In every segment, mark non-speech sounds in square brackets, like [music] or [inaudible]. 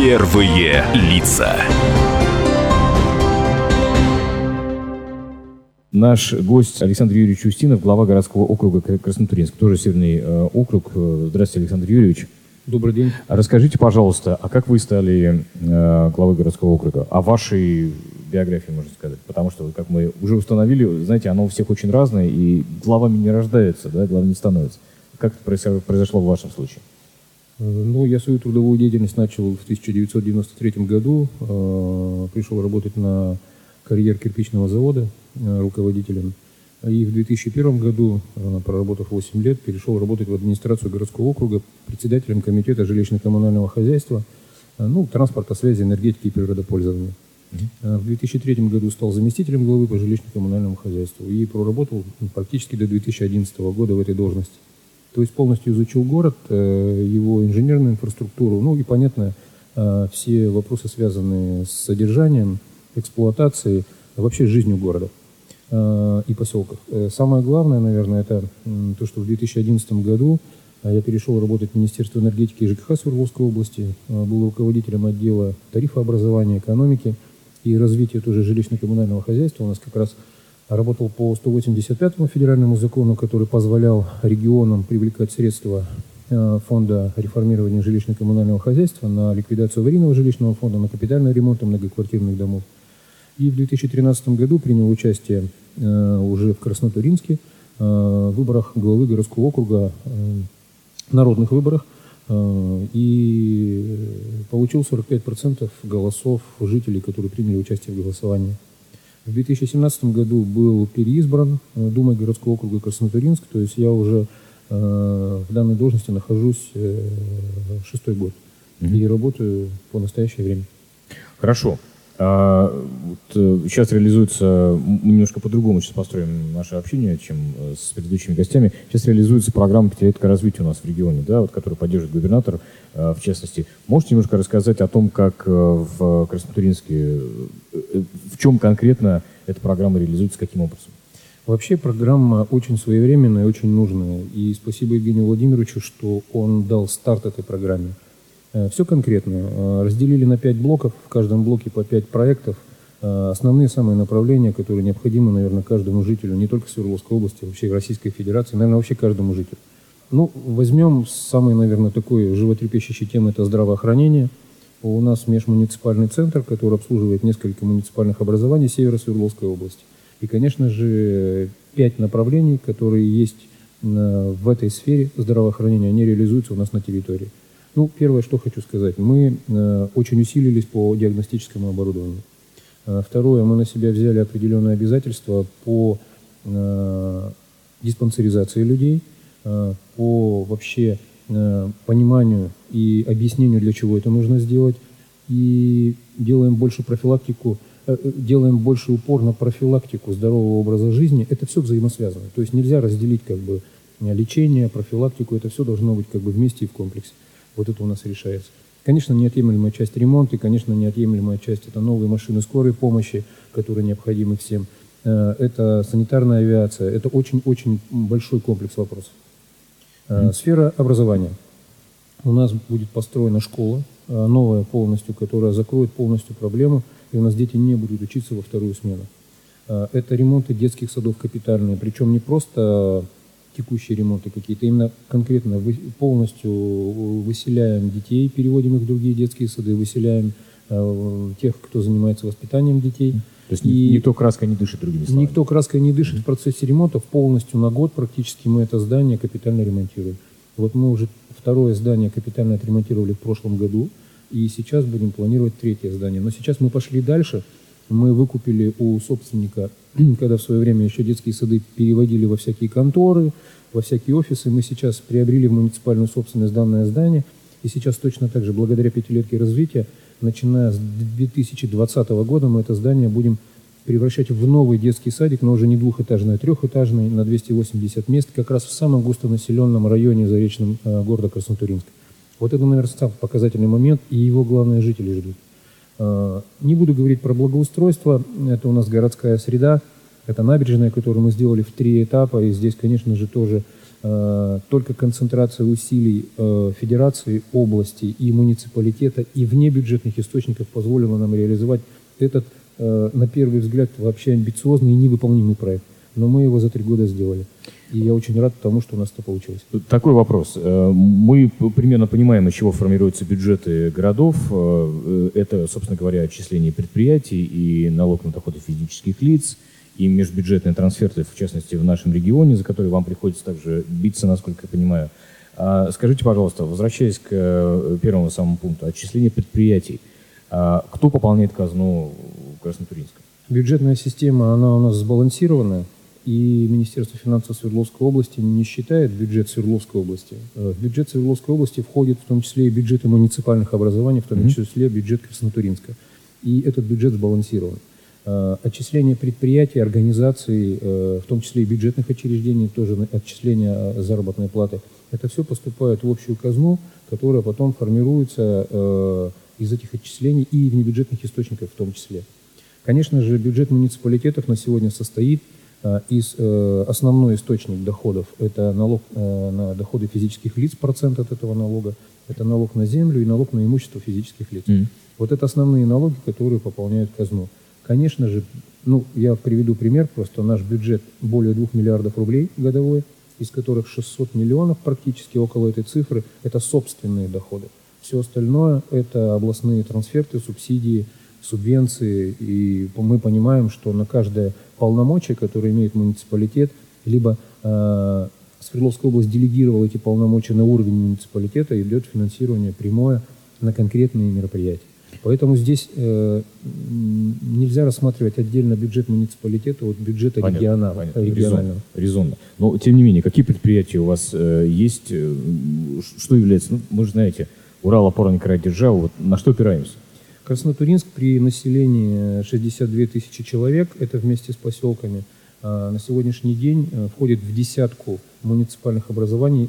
Первые лица. Наш гость Александр Юрьевич Устинов, глава городского округа Краснотуринск, тоже северный э, округ. Здравствуйте, Александр Юрьевич. Добрый день. Расскажите, пожалуйста, а как вы стали э, главой городского округа? О вашей биографии, можно сказать. Потому что, как мы уже установили, знаете, оно у всех очень разное, и главами не рождаются, да, главами не становятся. Как это произошло в вашем случае? Э, ну, я свою трудовую деятельность начал в 1993 году. Э, пришел работать на карьер кирпичного завода э, руководителем. И в 2001 году, проработав 8 лет, перешел работать в администрацию городского округа председателем комитета жилищно-коммунального хозяйства, ну, транспорта, связи, энергетики и природопользования. В 2003 году стал заместителем главы по жилищно-коммунальному хозяйству и проработал практически до 2011 года в этой должности. То есть полностью изучил город, его инженерную инфраструктуру, ну и, понятно, все вопросы, связанные с содержанием, эксплуатацией, вообще жизнью города э, и поселков. Э, самое главное, наверное, это то, что в 2011 году э, я перешел работать в Министерство энергетики и ЖКХ Свердловской области, был руководителем отдела тарифообразования, экономики и развития тоже жилищно-коммунального хозяйства. У нас как раз работал по 185 му федеральному закону, который позволял регионам привлекать средства фонда реформирования жилищно-коммунального хозяйства на ликвидацию аварийного жилищного фонда, на капитальный ремонт многоквартирных домов. И в 2013 году принял участие э, уже в Краснотуринске э, в выборах главы городского округа, э, народных выборах, и получил 45% голосов жителей, которые приняли участие в голосовании. В 2017 году был переизбран Думой городского округа Краснотуринск, то есть я уже в данной должности нахожусь шестой год mm-hmm. и работаю по настоящее время. Хорошо. А, вот, э, сейчас реализуется, мы немножко по-другому сейчас построим наше общение, чем э, с предыдущими гостями. Сейчас реализуется программа «Пятилетка развития» у нас в регионе, да, вот, которую поддерживает губернатор, э, в частности. Можете немножко рассказать о том, как в Краснотуринске, в чем конкретно эта программа реализуется, каким образом? Вообще программа очень своевременная очень нужная. И спасибо Евгению Владимировичу, что он дал старт этой программе. Э, Все конкретно. Э, разделили на пять блоков, в каждом блоке по пять проектов. Э, основные самые направления, которые необходимы, наверное, каждому жителю, не только Свердловской области, а вообще Российской Федерации, наверное, вообще каждому жителю. Ну, возьмем самый, наверное, такой животрепещущий тему – это здравоохранение. У нас межмуниципальный центр, который обслуживает несколько муниципальных образований севера Свердловской области. И, конечно же, пять направлений, которые есть в этой сфере здравоохранения, они реализуются у нас на территории. Ну, первое, что хочу сказать. Мы э, очень усилились по диагностическому оборудованию. Э, второе, мы на себя взяли определенные обязательства по э, диспансеризации людей, э, по вообще э, пониманию и объяснению, для чего это нужно сделать. И делаем больше профилактику, э, э делаем больше упор на профилактику здорового образа жизни. Это все взаимосвязано. То есть нельзя разделить как бы лечение, профилактику. Это все должно быть как бы вместе и в комплексе. Вот это у нас решается. Конечно, неотъемлемая часть ремонта, и, конечно, неотъемлемая часть – это новые машины скорой помощи, которые необходимы всем. Э, это санитарная авиация. Это очень-очень большой комплекс вопросов. Mm. Сфера образования. У нас будет построена школа, э, новая полностью, которая закроет полностью проблему, и у нас дети не будут учиться во вторую смену. Это ремонты детских садов капитальные, причем не просто текущие ремонты какие-то, именно конкретно полностью выселяем детей, переводим их в другие детские сады, выселяем э, тех, кто занимается воспитанием детей. То есть и никто краской не дышит, другими словами? Никто краской не дышит в процессе ремонта. Полностью на год практически мы это здание капитально ремонтируем. Вот мы уже второе здание капитально отремонтировали в прошлом году, и сейчас будем планировать третье здание. Но сейчас мы пошли дальше. Мы выкупили у собственника [clears throat] когда в свое время еще детские сады переводили во всякие конторы, во всякие офисы, мы сейчас приобрели в муниципальную собственность данное здание, и сейчас точно так же, благодаря пятилетке развития, начиная с 2020 года мы это здание будем превращать в новый детский садик, но уже не двухэтажный, а трехэтажный, на 280 мест, как раз в самом густонаселенном районе заречном э, города Краснотуринска. Вот это, наверное, самый показательный момент, и его главные жители ждут. Э, не буду говорить про благоустройство, это у нас городская среда, это набережная, которую мы сделали в три этапа, и здесь, конечно же, тоже э, только концентрация усилий э, федерации, области и муниципалитета и внебюджетных источников позволила нам реализовать этот, на первый взгляд, вообще амбициозный и невыполнимый проект. Но мы его за три года сделали. И я очень рад тому, что у нас это получилось. Такой вопрос. Э, мы примерно понимаем, из чего формируются бюджеты городов. Э, это, собственно говоря, отчисление предприятий и налог на доходы физических лиц, и межбюджетные трансферты, в частности, в нашем регионе, за которые вам приходится также биться, насколько я понимаю. А скажите, пожалуйста, возвращаясь к э, первому самому пункту, отчисление предприятий, а кто пополняет казну Краснотуринска? Бюджетная система, она у нас сбалансированная и Министерство финансов Свердловской области не считает бюджет Свердловской области. Э, в бюджет Свердловской области входит в том числе и бюджеты муниципальных образований, в том mm-hmm. числе бюджет Краснотуринска. И этот бюджет сбалансирован. Э, отчисление предприятий, организаций, э, в том числе и бюджетных учреждений, тоже отчисление заработной платы, это все поступает в общую казну, которая потом формируется из этих отчислений и внебюджетных источников в том числе. Конечно же, бюджет муниципалитетов на сегодня состоит из, э, основной источник доходов – это налог э, на доходы физических лиц, процент от этого налога, это налог на землю и налог на имущество физических лиц. Mm. Вот это основные налоги, которые пополняют казну. Конечно же, ну, я приведу пример, просто наш бюджет более 2 миллиардов рублей годовой, из которых 600 миллионов, практически около этой цифры, это собственные доходы. Все остальное – это областные трансферты, субсидии, субвенции, и мы понимаем, что на каждое полномочия, которые имеет муниципалитет, либо э, Свердловская область делегировала эти полномочия на уровень муниципалитета, идет финансирование прямое на конкретные мероприятия. Поэтому здесь э, нельзя рассматривать отдельно бюджет муниципалитета от бюджета понятно, региона, понятно. регионального. Резонно, резонно. Но, тем не менее, какие предприятия у вас э, есть? Э, что является, ну, вы же знаете, Урал, опорный край державы, вот на что опираемся? Краснотуринск при населении 62 тысячи человек, это вместе с поселками, а, на сегодняшний день э, входит в десятку муниципальных образований,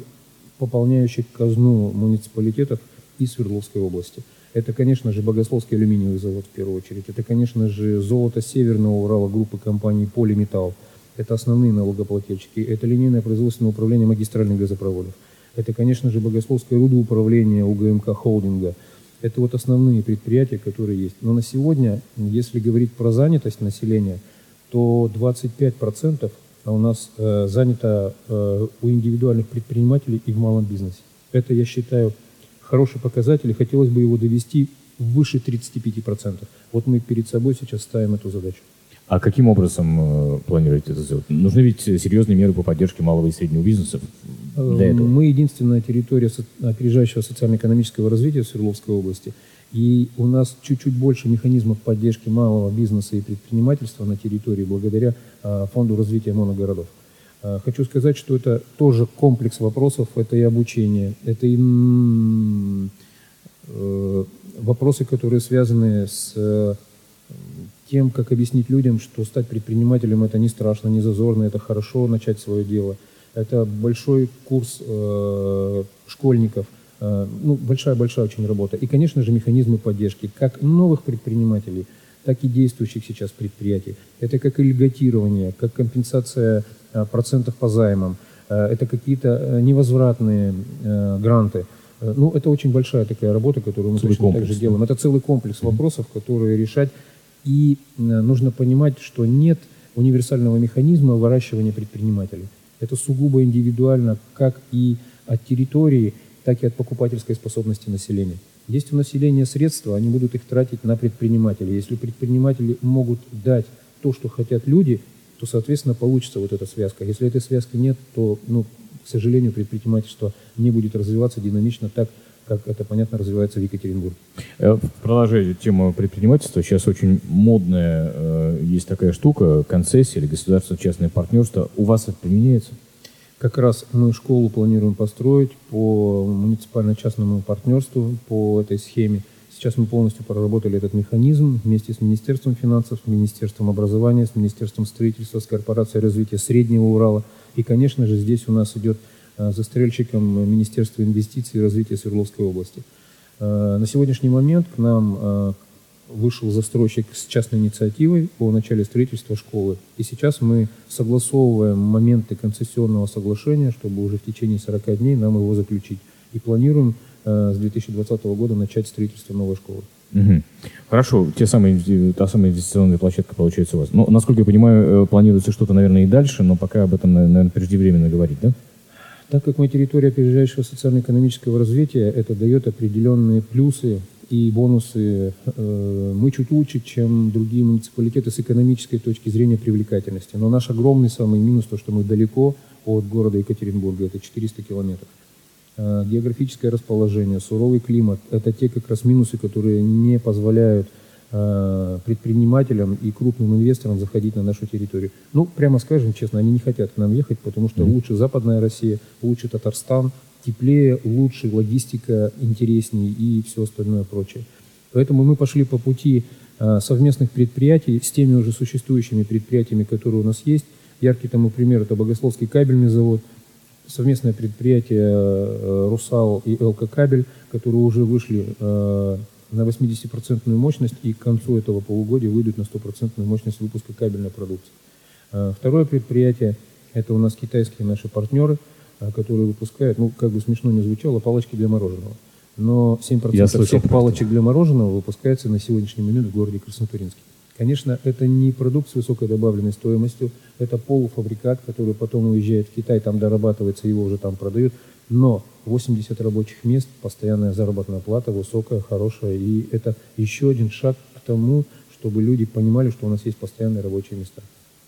пополняющих казну муниципалитетов и Свердловской области. Это, конечно же, Богословский алюминиевый завод в первую очередь. Это, конечно же, золото Северного Урала группы компаний «Полиметалл». Это основные налогоплательщики. Это линейное производственное управление магистральных газопроводов. Это, конечно же, Богословское рудоуправление УГМК холдинга – это вот основные предприятия, которые есть. Но на сегодня, если говорить про занятость населения, то 25% у нас э, занято э, у индивидуальных предпринимателей и в малом бизнесе. Это, я считаю, хороший показатель, и хотелось бы его довести выше 35%. Вот мы перед собой сейчас ставим эту задачу. А каким образом э, планируете это сделать? Нужны ведь серьезные меры по поддержке малого и среднего бизнеса для этого? Мы единственная территория опережающего социально-экономического развития в Свердловской области. И у нас чуть-чуть больше механизмов поддержки малого бизнеса и предпринимательства на территории благодаря а, Фонду развития моногородов. А, хочу сказать, что это тоже комплекс вопросов. Это и обучение, это и э, вопросы, которые связаны с тем, как объяснить людям, что стать предпринимателем это не страшно, не зазорно, это хорошо начать свое дело. Это большой курс э, школьников, э, ну, большая-большая очень работа. И, конечно же, механизмы поддержки, как новых предпринимателей, так и действующих сейчас предприятий. Это как и льготирование, как компенсация э, процентов по займам, э, это какие-то э, невозвратные э, гранты. Э, ну, это очень большая такая работа, которую мы целый точно комплекс. так же делаем. Это целый комплекс вопросов, которые решать и э, нужно понимать, что нет универсального механизма выращивания предпринимателей. Это сугубо индивидуально как и от территории, так и от покупательской способности населения. Есть у населения средства, они будут их тратить на предпринимателей. Если предприниматели могут дать то, что хотят люди, то, соответственно, получится вот эта связка. Если этой связки нет, то, ну, к сожалению, предпринимательство не будет развиваться динамично так, как это, понятно, развивается в Екатеринбурге. Э, в продолжение темы предпринимательства, сейчас очень модная э, есть такая штука, концессия или государственно-частное партнерство. У вас это применяется? Как раз мы школу планируем построить по муниципально-частному партнерству, по этой схеме. Сейчас мы полностью проработали этот механизм вместе с Министерством финансов, с Министерством образования, с Министерством строительства, с Корпорацией развития Среднего Урала. И, конечно же, здесь у нас идет застрельщиком Министерства инвестиций и развития Свердловской области. Э, на сегодняшний момент к нам э, вышел застройщик с частной инициативой по начале строительства школы. И сейчас мы согласовываем моменты концессионного соглашения, чтобы уже в течение 40 дней нам его заключить. И планируем э, с 2020 года начать строительство новой школы. Угу. Хорошо, те самые, та самая инвестиционная площадка получается у вас. Ну, насколько я понимаю, э, планируется что-то, наверное, и дальше, но пока об этом, наверное, преждевременно говорить, да? Так как мы территория опережающего социально-экономического развития, это дает определенные плюсы и бонусы. Э, мы чуть лучше, чем другие муниципалитеты с экономической точки зрения привлекательности. Но наш огромный самый минус, то, что мы далеко от города Екатеринбурга, это 400 километров. Э, географическое расположение, суровый климат – это те как раз минусы, которые не позволяют предпринимателям и крупным инвесторам заходить на нашу территорию. Ну, прямо скажем честно, они не хотят к нам ехать, потому что mm-hmm. лучше Западная Россия, лучше Татарстан, теплее, лучше логистика, интереснее и все остальное прочее. Поэтому мы пошли по пути э, совместных предприятий с теми уже существующими предприятиями, которые у нас есть. Яркий тому пример – это Богословский кабельный завод, совместное предприятие э, «Русал» и «ЛК Кабель», которые уже вышли на 80% мощность и к концу этого полугодия выйдут на 100% мощность выпуска кабельной продукции. А, второе предприятие – это у нас китайские наши партнеры, а, которые выпускают, ну, как бы смешно не звучало, палочки для мороженого. Но 7% Я всех палочек для мороженого выпускается на сегодняшний момент в городе Краснотуринске. Конечно, это не продукт с высокой добавленной стоимостью, это полуфабрикат, который потом уезжает в Китай, там дорабатывается, его уже там продают. Но 80 рабочих мест, постоянная заработная плата высокая, хорошая. И это еще один шаг к тому, чтобы люди понимали, что у нас есть постоянные рабочие места.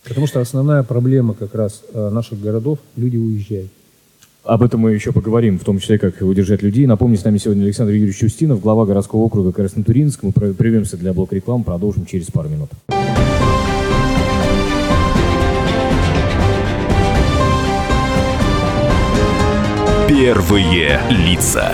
Потому что основная проблема как раз э, наших городов – люди уезжают. Об этом мы еще поговорим, в том числе, как удержать людей. Напомню, с нами сегодня Александр Юрьевич Устинов, глава городского округа Краснотуринск. Мы прервемся для блока рекламы, продолжим через пару минут. Первые лица.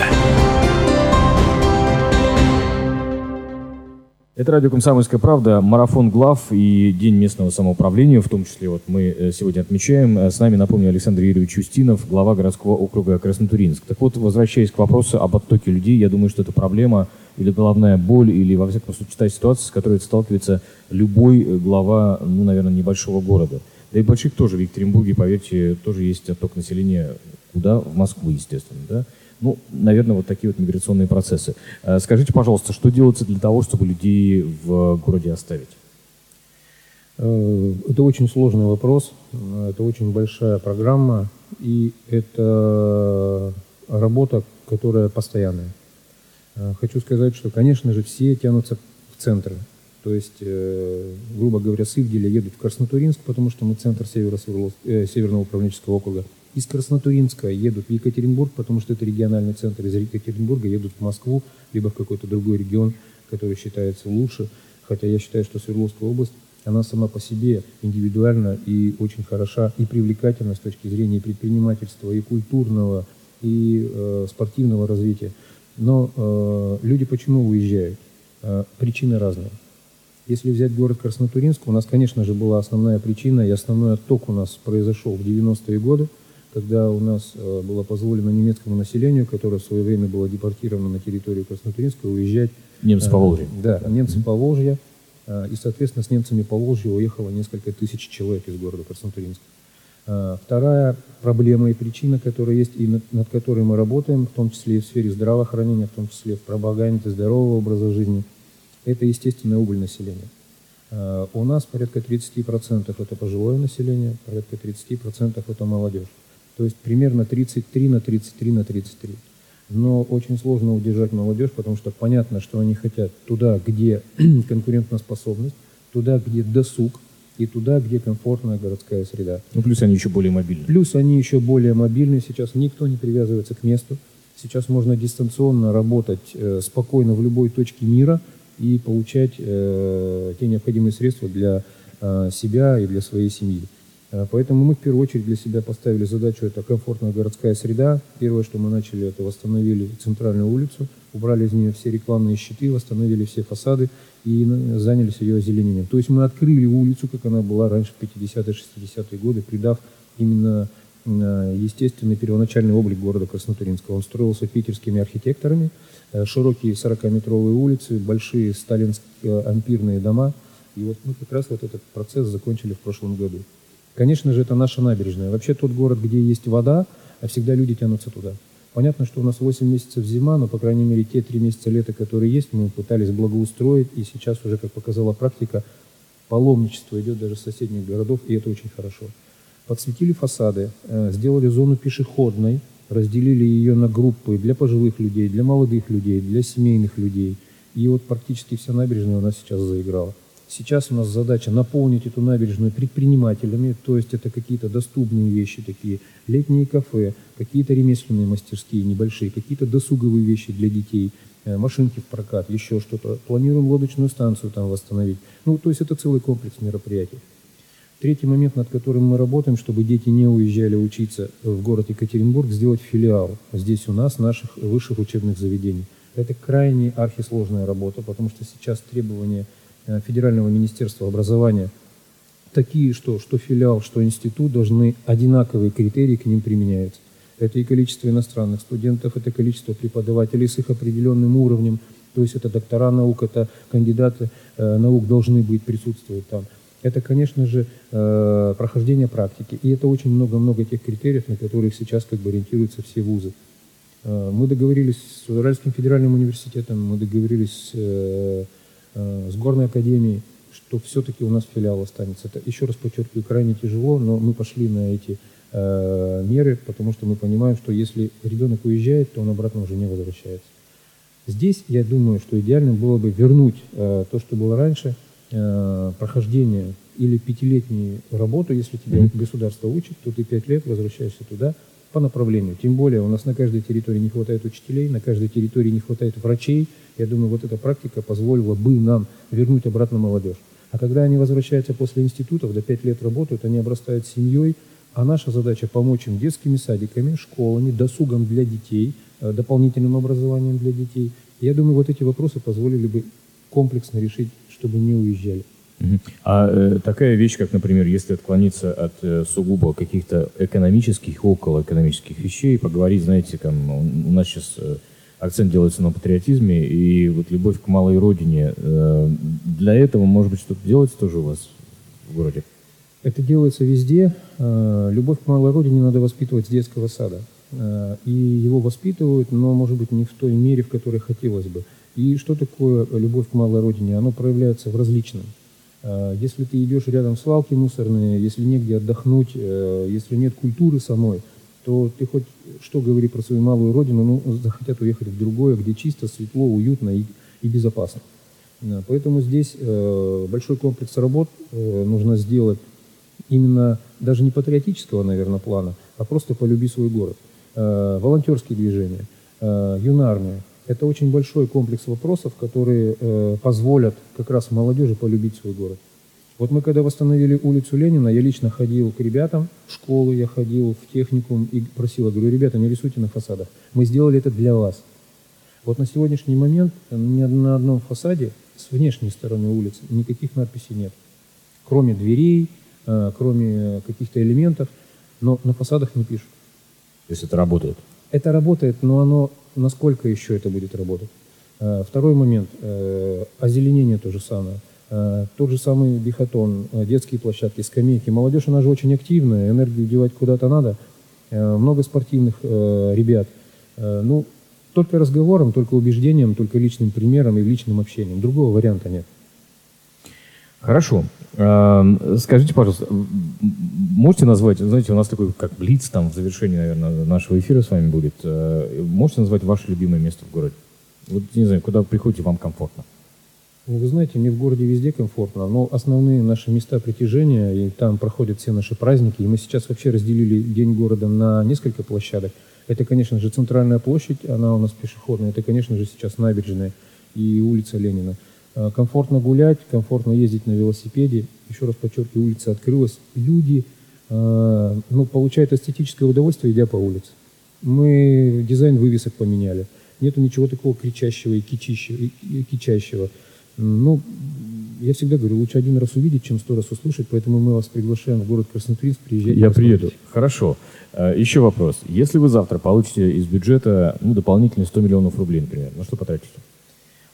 Это радио «Комсомольская правда», марафон глав и День местного самоуправления, в том числе вот мы э, сегодня отмечаем. Э, с нами, напомню, Александр Юрьевич Устинов, глава городского округа Краснотуринск. Так вот, возвращаясь к вопросу об оттоке людей, я думаю, что это проблема или головная боль, или, во всяком случае, та ситуация, с которой сталкивается любой э, глава, ну, наверное, небольшого города. Да и больших тоже, в Екатеринбурге, поверьте, тоже есть отток населения Куда? В Москву, естественно. Да? Ну, наверное, вот такие вот миграционные процессы. Э, скажите, пожалуйста, что делается для того, чтобы людей в городе оставить? Э, это очень сложный вопрос, это очень большая программа, и это работа, которая постоянная. Э, хочу сказать, что, конечно же, все тянутся в центр. То есть, грубо говоря, с Ивделя едут в Краснотуринск, потому что мы центр Северного управленческого округа из Краснотуринска едут в Екатеринбург, потому что это региональный центр, из Екатеринбурга едут в Москву, либо в какой-то другой регион, который считается лучше. Хотя я считаю, что Свердловская область, она сама по себе индивидуальна и очень хороша и привлекательна с точки зрения предпринимательства, и культурного, и э, спортивного развития. Но э, люди почему уезжают? Э, причины разные. Если взять город Краснотуринск, у нас, конечно же, была основная причина, и основной отток у нас произошел в 90-е годы – когда у нас э, было позволено немецкому населению, которое в свое время было депортировано на территорию Краснотуринска, уезжать. Немцы по Волжье. Да, немцы по Волжье. И, соответственно, с немцами по Волжье уехало несколько тысяч человек из города Краснотуринска. Вторая проблема и причина, которая есть и над, над которой мы работаем, в том числе и в сфере здравоохранения, в том числе в пропаганде здорового образа жизни, это естественная убыль населения. У нас порядка 30% это пожилое население, порядка 30% это молодежь. То есть примерно 33 на 33 на 33. Но очень сложно удержать молодежь, потому что понятно, что они хотят туда, где [clears throat] конкурентоспособность, туда, где досуг, и туда, где комфортная городская среда. Ну, плюс они еще более мобильны. Плюс они еще более мобильны. Сейчас никто не привязывается к месту. Сейчас можно дистанционно работать э, спокойно в любой точке мира и получать э, те необходимые средства для э, себя и для своей семьи. Э, поэтому мы в первую очередь для себя поставили задачу, это комфортная городская среда. Первое, что мы начали, это восстановили центральную улицу, убрали из нее все рекламные щиты, восстановили все фасады и занялись ее озеленением. То есть мы открыли улицу, как она была раньше в 50-е, 60-е годы, придав именно естественный первоначальный облик города Краснотуринского. Он строился питерскими архитекторами, широкие 40-метровые улицы, большие сталинские ампирные дома. И вот мы как раз вот этот процесс закончили в прошлом году. Конечно же, это наша набережная. Вообще тот город, где есть вода, всегда люди тянутся туда. Понятно, что у нас 8 месяцев зима, но, по крайней мере, те 3 месяца лета, которые есть, мы пытались благоустроить, и сейчас уже, как показала практика, паломничество идет даже с соседних городов, и это очень хорошо. Подсветили фасады, э, сделали зону пешеходной, разделили ее на группы для пожилых людей, для молодых людей, для семейных людей. И вот практически вся набережная у нас сейчас заиграла. Сейчас у нас задача наполнить эту набережную предпринимателями, то есть это какие-то доступные вещи такие, летние кафе, какие-то ремесленные мастерские небольшие, какие-то досуговые вещи для детей, э, машинки в прокат, еще что-то. Планируем лодочную станцию там восстановить. Ну, то есть это целый комплекс мероприятий. Третий момент, над которым мы работаем, чтобы дети не уезжали учиться в город Екатеринбург, сделать филиал здесь у нас, наших высших учебных заведений. Это крайне архисложная работа, потому что сейчас требования Э, Федерального министерства образования такие, что, что филиал, что институт должны одинаковые критерии к ним применяются. Это и количество иностранных студентов, это количество преподавателей с их определенным уровнем, то есть это доктора наук, это кандидаты э, наук должны быть присутствовать там. Это, конечно же, э, прохождение практики. И это очень много-много тех критериев, на которых сейчас как бы ориентируются все вузы. Э, мы договорились с Уральским федеральным университетом, мы договорились э, с горной академией, что все-таки у нас филиал останется. Это, еще раз подчеркиваю, крайне тяжело, но мы пошли на эти меры, потому что мы понимаем, что если ребенок уезжает, то он обратно уже не возвращается. Здесь, я думаю, что идеально было бы вернуть э, то, что было раньше, э, прохождение или пятилетнюю работу, если тебя mm-hmm. государство учит, то ты пять лет возвращаешься туда по направлению. Тем более у нас на каждой территории не хватает учителей, на каждой территории не хватает врачей, я думаю, вот эта практика позволила бы нам вернуть обратно молодежь. А когда они возвращаются после институтов, до 5 лет работают, они обрастают семьей, а наша задача помочь им детскими садиками, школами, досугом для детей, э, дополнительным образованием для детей. Я думаю, вот эти вопросы позволили бы комплексно решить, чтобы не уезжали. А э, такая вещь, как, например, если отклониться от э, сугубо каких-то экономических, около экономических вещей, поговорить, знаете, там, у нас сейчас э, акцент делается на патриотизме и вот любовь к малой родине. Э, для этого, может быть, что-то делается тоже у вас в городе? Это делается везде. Э, любовь к малой родине надо воспитывать с детского сада. Э, и его воспитывают, но, может быть, не в той мере, в которой хотелось бы. И что такое любовь к малой родине? Оно проявляется в различном. Если ты идешь рядом с свалки мусорные, если негде отдохнуть, если нет культуры самой – то ты хоть что говори про свою малую родину, ну, захотят уехать в другое, где чисто, светло, уютно и, и безопасно. Поэтому здесь э, большой комплекс работ э, нужно сделать именно даже не патриотического, наверное, плана, а просто полюби свой город. Э, волонтерские движения, э, юнарные. Это очень большой комплекс вопросов, которые э, позволят как раз молодежи полюбить свой город. Вот мы когда восстановили улицу Ленина, я лично ходил к ребятам в школу, я ходил в техникум и просил, говорю, ребята, не рисуйте на фасадах. Мы сделали это для вас. Вот на сегодняшний момент ни на одном фасаде с внешней стороны улицы никаких надписей нет. Кроме дверей, э, кроме каких-то элементов, но на фасадах не пишут. То есть это работает? Это работает, но оно, насколько еще это будет работать? Э, второй момент, э, озеленение то же самое. Э, тот же самый бихатон, э, детские площадки, скамейки. Молодежь, она же очень активная, энергию девать куда-то надо. Много спортивных ребят. Ну, только разговором, только убеждением, только личным примером и личным общением. Другого варианта нет. Хорошо. Скажите, пожалуйста, можете назвать, знаете, у нас такой как блиц там в завершении, наверное, нашего эфира с вами будет. Можете назвать ваше любимое место в городе? Вот, не знаю, куда вы приходите, вам комфортно. Ну, вы знаете, мне в городе везде комфортно, но основные наши места притяжения, и там проходят все наши праздники, и мы сейчас вообще разделили День города на несколько площадок. Это, конечно же, центральная площадь, она у нас пешеходная, это, конечно же, сейчас набережная и улица Ленина. А, комфортно гулять, комфортно ездить на велосипеде. Еще раз подчеркиваю, улица открылась. Люди а, ну, получают эстетическое удовольствие, идя по улице. Мы дизайн вывесок поменяли. Нету ничего такого кричащего и кичащего. И кичащего. Ну, я всегда говорю, лучше один раз увидеть, чем сто раз услышать, поэтому мы вас приглашаем в город Краснотуринск, приезжайте. Я приеду. Хорошо. Э, Еще вопрос. Если вы завтра получите из бюджета ну, дополнительные 100 миллионов рублей, например, на что потратите?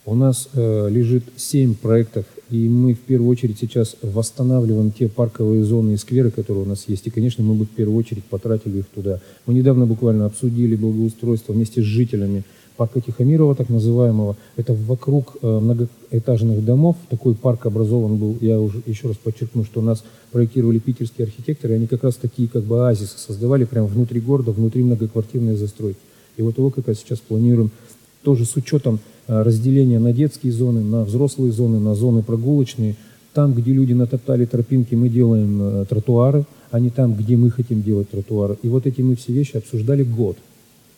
У нас э, лежит 7 проектов, и мы в первую очередь сейчас восстанавливаем те парковые зоны и скверы, которые у нас есть. И, конечно, мы бы в первую очередь потратили их туда. Мы недавно буквально обсудили благоустройство вместе с жителями парка Тихомирова, так называемого. Это вокруг э, многоэтажных домов. Такой парк образован был. Я уже еще раз подчеркну, что у нас проектировали питерские архитекторы. Они как раз такие как бы оазисы создавали прямо внутри города, внутри многоквартирной застройки. И вот его как раз сейчас планируем тоже с учетом э, разделения на детские зоны, на взрослые зоны, на зоны прогулочные. Там, где люди натоптали тропинки, мы делаем э, тротуары, а не там, где мы хотим делать тротуары. И вот эти мы все вещи обсуждали год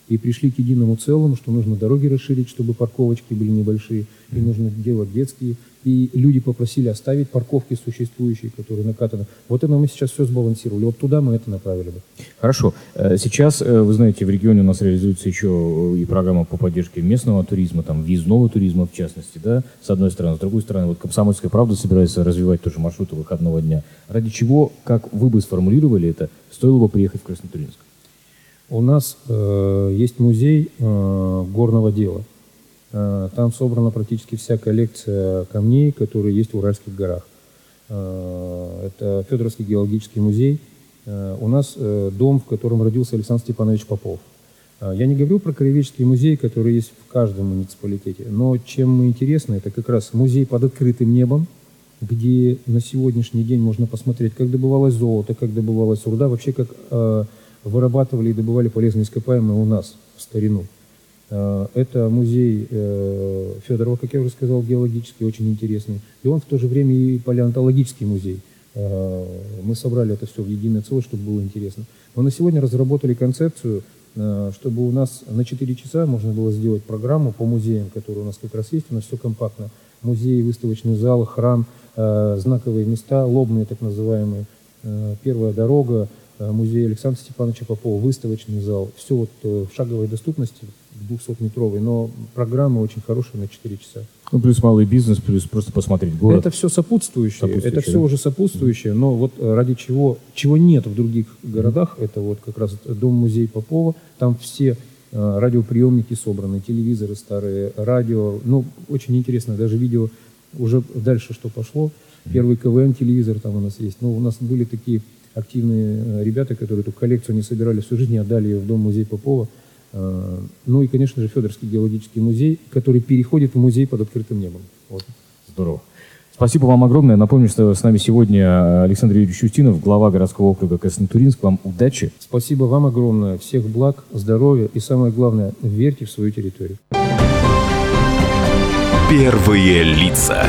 и пришли к единому целому, что нужно дороги расширить, чтобы парковочки были небольшие, и нужно делать детские. И люди попросили оставить парковки существующие, которые накатаны. Вот это мы сейчас все сбалансировали. Вот туда мы это направили бы. Хорошо. Э, Сейчас, э, вы знаете, в регионе у нас реализуется еще и программа по поддержке местного туризма, там, въездного туризма в частности, да, с одной стороны. С другой стороны, вот «Комсомольская правда» собирается развивать тоже маршруты выходного дня. Ради чего, как вы бы сформулировали это, стоило бы приехать в Краснотуринск? У нас э, есть музей э, горного дела. Э, там собрана практически вся коллекция камней, которые есть в Уральских горах. Э, это Федоровский геологический музей. Э, у нас э, дом, в котором родился Александр Степанович Попов. Э, Я не говорю про краеведческий музей, который есть в каждом муниципалитете, но чем мы интересны, это как раз музей под открытым небом, где на сегодняшний день можно посмотреть, как добывалось золото, как добывалась руда, вообще как э, вырабатывали и добывали полезные ископаемые у нас в старину. Э, Это музей э, Федорова, как я уже сказал, геологический, очень интересный. И он в то же время и палеонтологический музей. Э, Мы собрали это все в единое целое, чтобы было интересно. Но на сегодня разработали концепцию, э, чтобы у нас на 4 часа можно было сделать программу по музеям, которые у нас как раз есть, у нас все компактно. Музеи, выставочный зал, храм, знаковые места, лобные так называемые, первая дорога, музей Александра Степановича Попова, выставочный зал. Все вот э, в шаговой доступности, в 200-метровой, но программа очень хорошая на 4 часа. Ну, плюс малый бизнес, плюс просто посмотреть город. Это все сопутствующее, Сопутствующее, это все да. уже сопутствующее, но вот э, ради чего, чего нет в других городах, это вот как раз дом-музей Попова, там все э, радиоприемники собраны, телевизоры старые, радио, ну, очень интересно, даже видео уже дальше что пошло, первый КВН телевизор там у нас есть, ну, у нас были такие активные э, ребята, которые эту коллекцию не собирали всю жизнь, и отдали ее в дом-музей Попова, Э, ну и, конечно же, Федорский геологический музей, который переходит в музей под открытым небом. Вот. Здорово. Спасибо вам огромное. Напомню, что с нами сегодня Александр Юрьевич Устинов, глава городского округа Краснотуринск. Вам удачи. Спасибо вам огромное. Всех благ, здоровья и самое главное, верьте в свою территорию. Первые лица.